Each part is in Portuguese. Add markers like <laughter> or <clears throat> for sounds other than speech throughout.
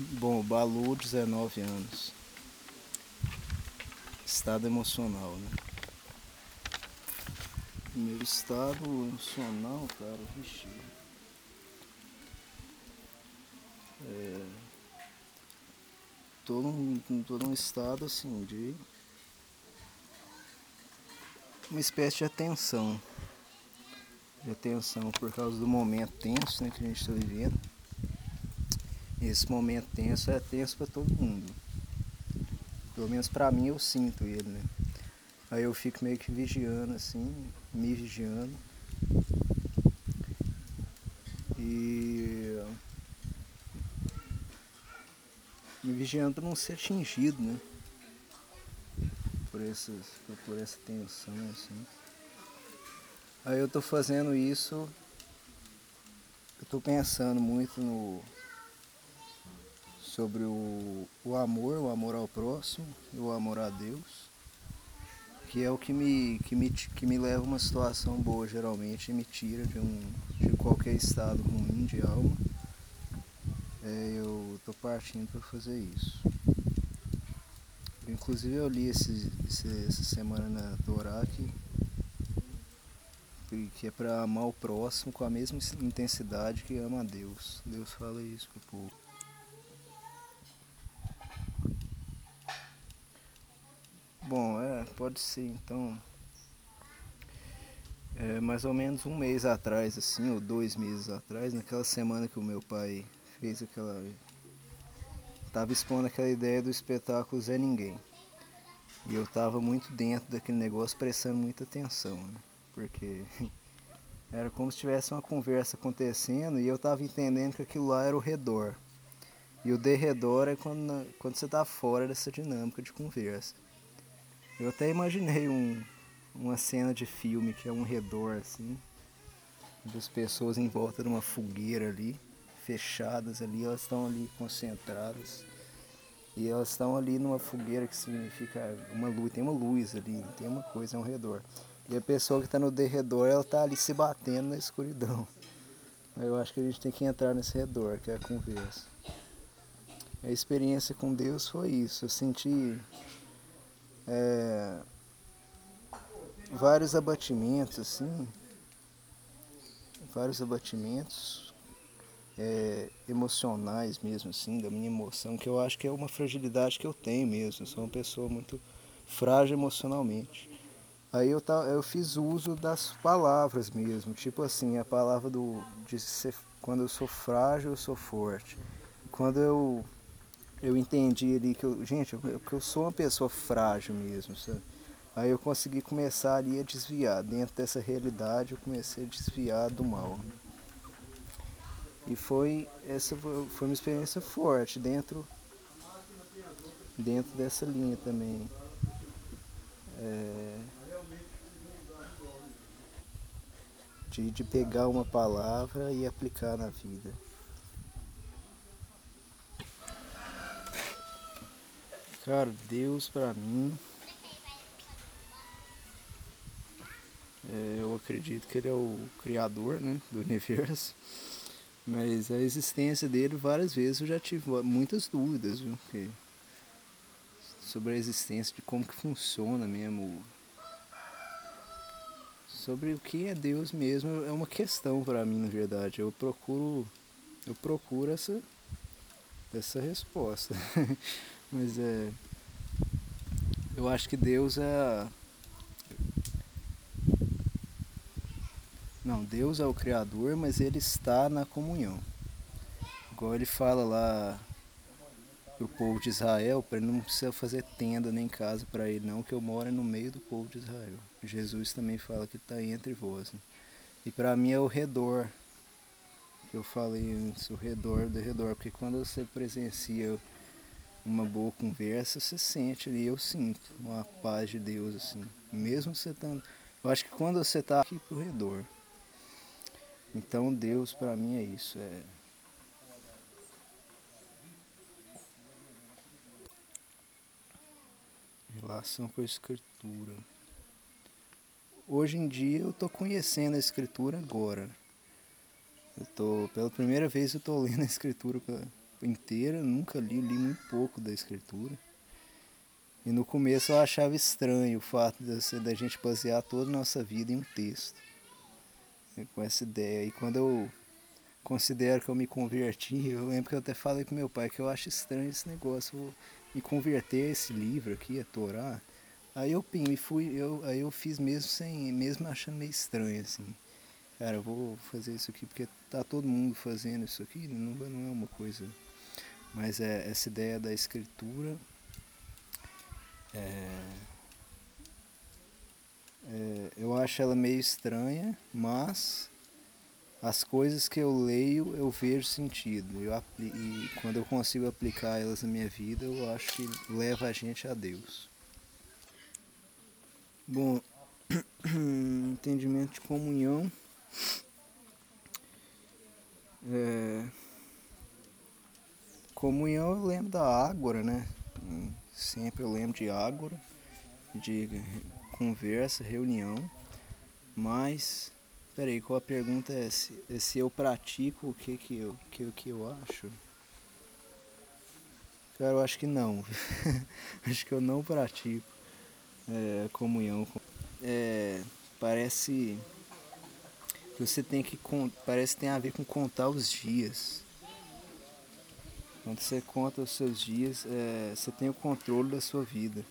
Bom, Balu, 19 anos. Estado emocional, né? Meu estado emocional, cara, vixi. É, tô, num, tô num estado assim de uma espécie de atenção. De atenção por causa do momento tenso né, que a gente está vivendo. Esse momento tenso é tenso para todo mundo. Pelo menos para mim eu sinto ele, né? Aí eu fico meio que vigiando assim, me vigiando. E me vigiando para não ser atingido, né? Por, esses, por essa tensão, assim. Aí eu tô fazendo isso, eu tô pensando muito no sobre o, o amor, o amor ao próximo e o amor a Deus, que é o que me, que me, que me leva a uma situação boa geralmente e me tira de, um, de qualquer estado ruim de alma. É, eu tô partindo para fazer isso. Inclusive eu li esse, esse, essa semana na Torá que, que é para amar o próximo com a mesma intensidade que ama a Deus. Deus fala isso pro povo. Bom, é, pode ser então. É, mais ou menos um mês atrás, assim, ou dois meses atrás, naquela semana que o meu pai fez aquela. Tava expondo aquela ideia do espetáculo Zé Ninguém. E eu tava muito dentro daquele negócio, prestando muita atenção, né? Porque <laughs> era como se tivesse uma conversa acontecendo e eu tava entendendo que aquilo lá era o redor. E o derredor é quando, quando você tá fora dessa dinâmica de conversa. Eu até imaginei um, uma cena de filme que é um redor assim, das pessoas em volta de uma fogueira ali, fechadas ali, elas estão ali concentradas. E elas estão ali numa fogueira que significa uma luz, tem uma luz ali, tem uma coisa ao redor. E a pessoa que está no derredor, ela está ali se batendo na escuridão. Eu acho que a gente tem que entrar nesse redor, que é a conversa. A experiência com Deus foi isso. Eu senti é, vários abatimentos, assim, vários abatimentos é, emocionais mesmo, assim, da minha emoção, que eu acho que é uma fragilidade que eu tenho mesmo. Eu sou uma pessoa muito frágil emocionalmente. Aí eu, eu fiz uso das palavras mesmo, tipo assim, a palavra do, de ser, quando eu sou frágil, eu sou forte. Quando eu eu entendi ali que eu, gente, eu, que eu sou uma pessoa frágil mesmo, sabe? Aí eu consegui começar ali a desviar. Dentro dessa realidade eu comecei a desviar do mal. E foi essa foi uma experiência forte dentro dentro dessa linha também. É, de, de pegar uma palavra e aplicar na vida. Cara, Deus para mim. É, eu acredito que ele é o criador né, do universo. Mas a existência dele várias vezes eu já tive muitas dúvidas, viu? Sobre a existência, de como que funciona mesmo. Sobre o que é Deus mesmo é uma questão para mim, na verdade. Eu procuro eu procuro essa essa resposta. <laughs> Mas é. Eu acho que Deus é. Não, Deus é o Criador, mas Ele está na comunhão. Igual ele fala lá pro povo de Israel, para ele não precisa fazer tenda nem casa para ele, não, que eu moro no meio do povo de Israel. Jesus também fala que está entre vós. Né? E para mim é o redor. Que eu falei antes, o redor do redor, porque quando você presencia uma boa conversa, você sente ali, eu sinto uma paz de Deus, assim. Mesmo você estando. Eu acho que quando você está aqui pro redor. Então Deus para mim é isso. É... Relação com a escritura. Hoje em dia eu estou conhecendo a escritura agora. Eu tô, pela primeira vez eu estou lendo a escritura pela, inteira, nunca li, li muito pouco da escritura. E no começo eu achava estranho o fato da gente basear toda a nossa vida em um texto. Com essa ideia. E quando eu considero que eu me converti, <laughs> eu lembro que eu até falei com meu pai que eu acho estranho esse negócio, vou me converter a esse livro aqui, a Torá. Aí eu pim, e fui, eu, aí eu fiz mesmo sem, mesmo achando meio estranho, assim. Cara, eu vou fazer isso aqui porque tá todo mundo fazendo isso aqui, não, não é uma coisa. Mas é essa ideia da escritura é, é, eu acho ela meio estranha, mas as coisas que eu leio eu vejo sentido. Eu, e quando eu consigo aplicar elas na minha vida, eu acho que leva a gente a Deus. Bom, <clears throat> entendimento de comunhão. É, comunhão eu lembro da Ágora, né? Sempre eu lembro de Ágora, de conversa, reunião, mas Peraí, qual a pergunta é se, é se eu pratico o que que eu, que, que eu acho? Cara, eu acho que não. <laughs> acho que eu não pratico é, comunhão. É, parece você tem que parece que tem a ver com contar os dias. Quando você conta os seus dias, é, você tem o controle da sua vida.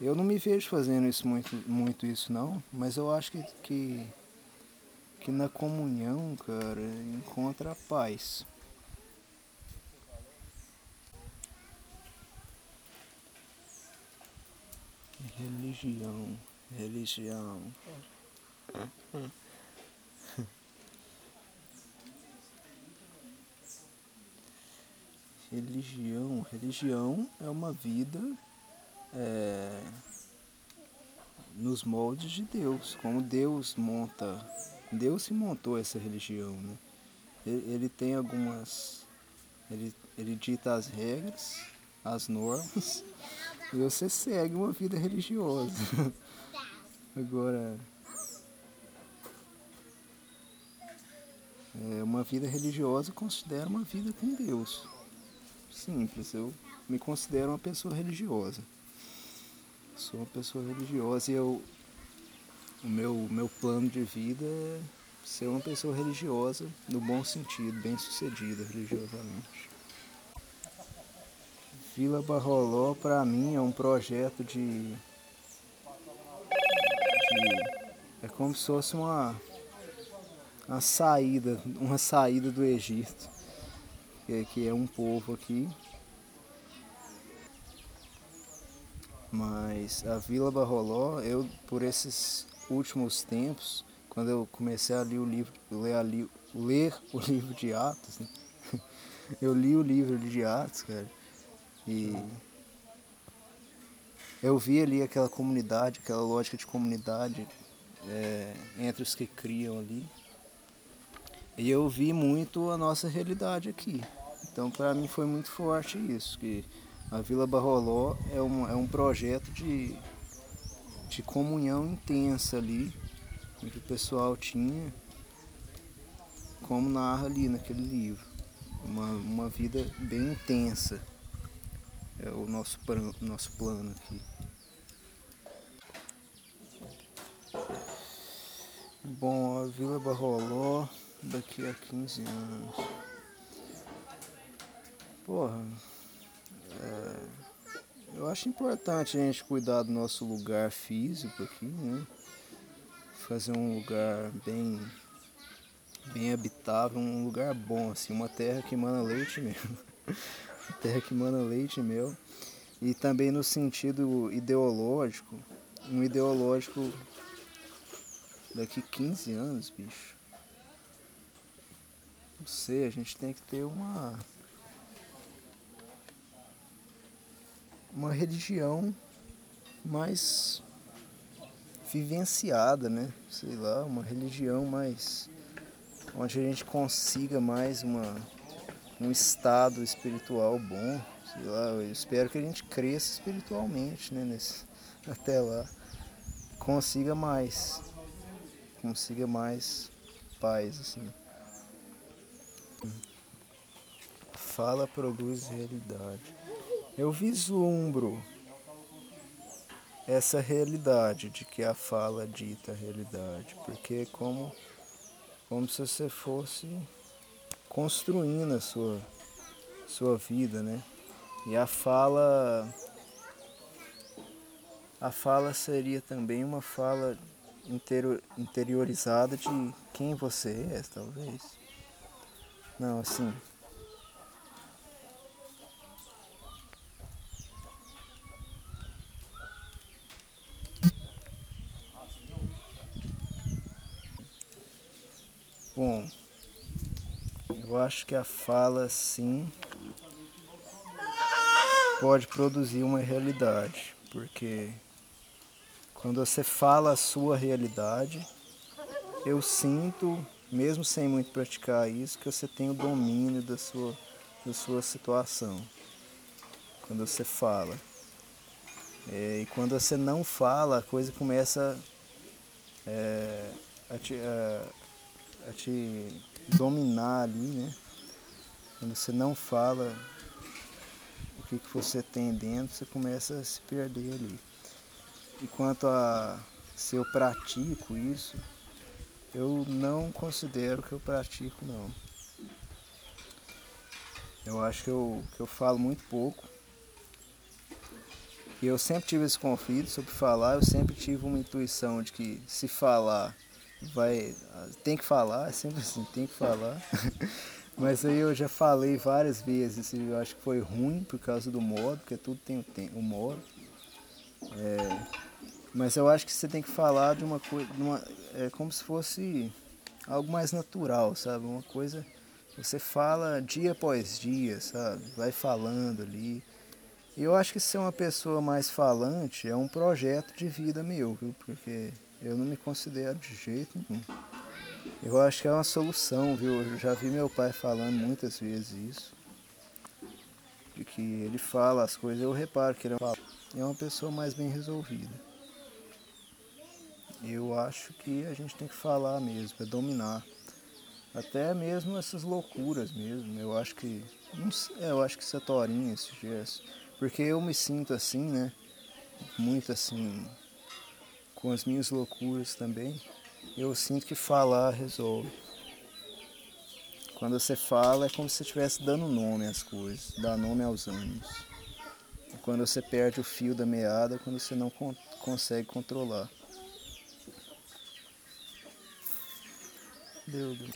Eu não me vejo fazendo isso muito, muito isso não, mas eu acho que, que que na comunhão, cara, encontra a paz. Religião, religião. Religião, religião é uma vida é, nos moldes de Deus, como Deus monta Deus se montou essa religião, né? Ele, ele tem algumas. Ele, ele dita as regras, as normas, <laughs> e você segue uma vida religiosa. <laughs> Agora. É, uma vida religiosa considera uma vida com Deus. Simples, eu me considero uma pessoa religiosa. Sou uma pessoa religiosa e eu o meu, meu plano de vida é ser uma pessoa religiosa, no bom sentido, bem sucedida religiosamente. Vila Barroló, para mim, é um projeto de, de. É como se fosse uma, uma saída, uma saída do Egito, que é, um povo aqui. Mas a Vila Barroló, eu por esses últimos tempos, quando eu comecei a ler o livro, ler, ler o livro de Atos, né? <laughs> eu li o livro de Atos, cara, e eu vi ali aquela comunidade, aquela lógica de comunidade é, entre os que criam ali. E eu vi muito a nossa realidade aqui. Então para mim foi muito forte isso, que a Vila Barroló é um, é um projeto de de comunhão intensa ali, que o pessoal tinha, como narra ali naquele livro. Uma, uma vida bem intensa. É o nosso, nosso plano aqui. Bom, a Vila Barroló daqui a 15 anos. Porra. É eu acho importante a gente cuidar do nosso lugar físico aqui, né? Fazer um lugar bem, bem habitável, um lugar bom, assim, uma terra que mana leite mesmo. <laughs> terra que mana leite meu. E também no sentido ideológico, um ideológico daqui 15 anos, bicho. Não sei, a gente tem que ter uma uma religião mais vivenciada, né? Sei lá, uma religião mais onde a gente consiga mais uma um estado espiritual bom, sei lá, eu espero que a gente cresça espiritualmente, né, nesse <laughs> até lá. Consiga mais. Consiga mais paz assim. fala produz realidade. Eu vislumbro essa realidade de que a fala dita a realidade, porque é como como se você fosse construindo a sua sua vida, né? E a fala a fala seria também uma fala interior, interiorizada de quem você é, talvez. Não, assim. Bom, eu acho que a fala sim pode produzir uma realidade, porque quando você fala a sua realidade, eu sinto, mesmo sem muito praticar isso, que você tem o domínio da sua, da sua situação. Quando você fala. É, e quando você não fala, a coisa começa é, a, te, a, a te dominar ali, né? Quando você não fala o que, que você tem dentro, você começa a se perder ali. E quanto a se eu pratico isso, eu não considero que eu pratico não. Eu acho que eu, que eu falo muito pouco. E eu sempre tive esse conflito sobre falar, eu sempre tive uma intuição de que se falar, vai. Tem que falar, é sempre assim, tem que falar. <laughs> Mas aí eu já falei várias vezes e eu acho que foi ruim por causa do modo, porque tudo tem um modo. É, mas eu acho que você tem que falar de uma coisa, é como se fosse algo mais natural, sabe? Uma coisa você fala dia após dia, sabe? Vai falando ali. E eu acho que ser uma pessoa mais falante é um projeto de vida meu, viu? Porque eu não me considero de jeito nenhum. Eu acho que é uma solução, viu? Eu já vi meu pai falando muitas vezes isso. De que ele fala as coisas, eu reparo que ele é uma pessoa mais bem resolvida. Eu acho que a gente tem que falar mesmo, é dominar. Até mesmo essas loucuras mesmo. Eu acho que. É, eu acho que isso é torinho, esse gesto. Porque eu me sinto assim, né? Muito assim. Com as minhas loucuras também. Eu sinto que falar resolve. Quando você fala é como se você estivesse dando nome às coisas, dá nome aos ânimos. quando você perde o fio da meada, quando você não con consegue controlar. Deus.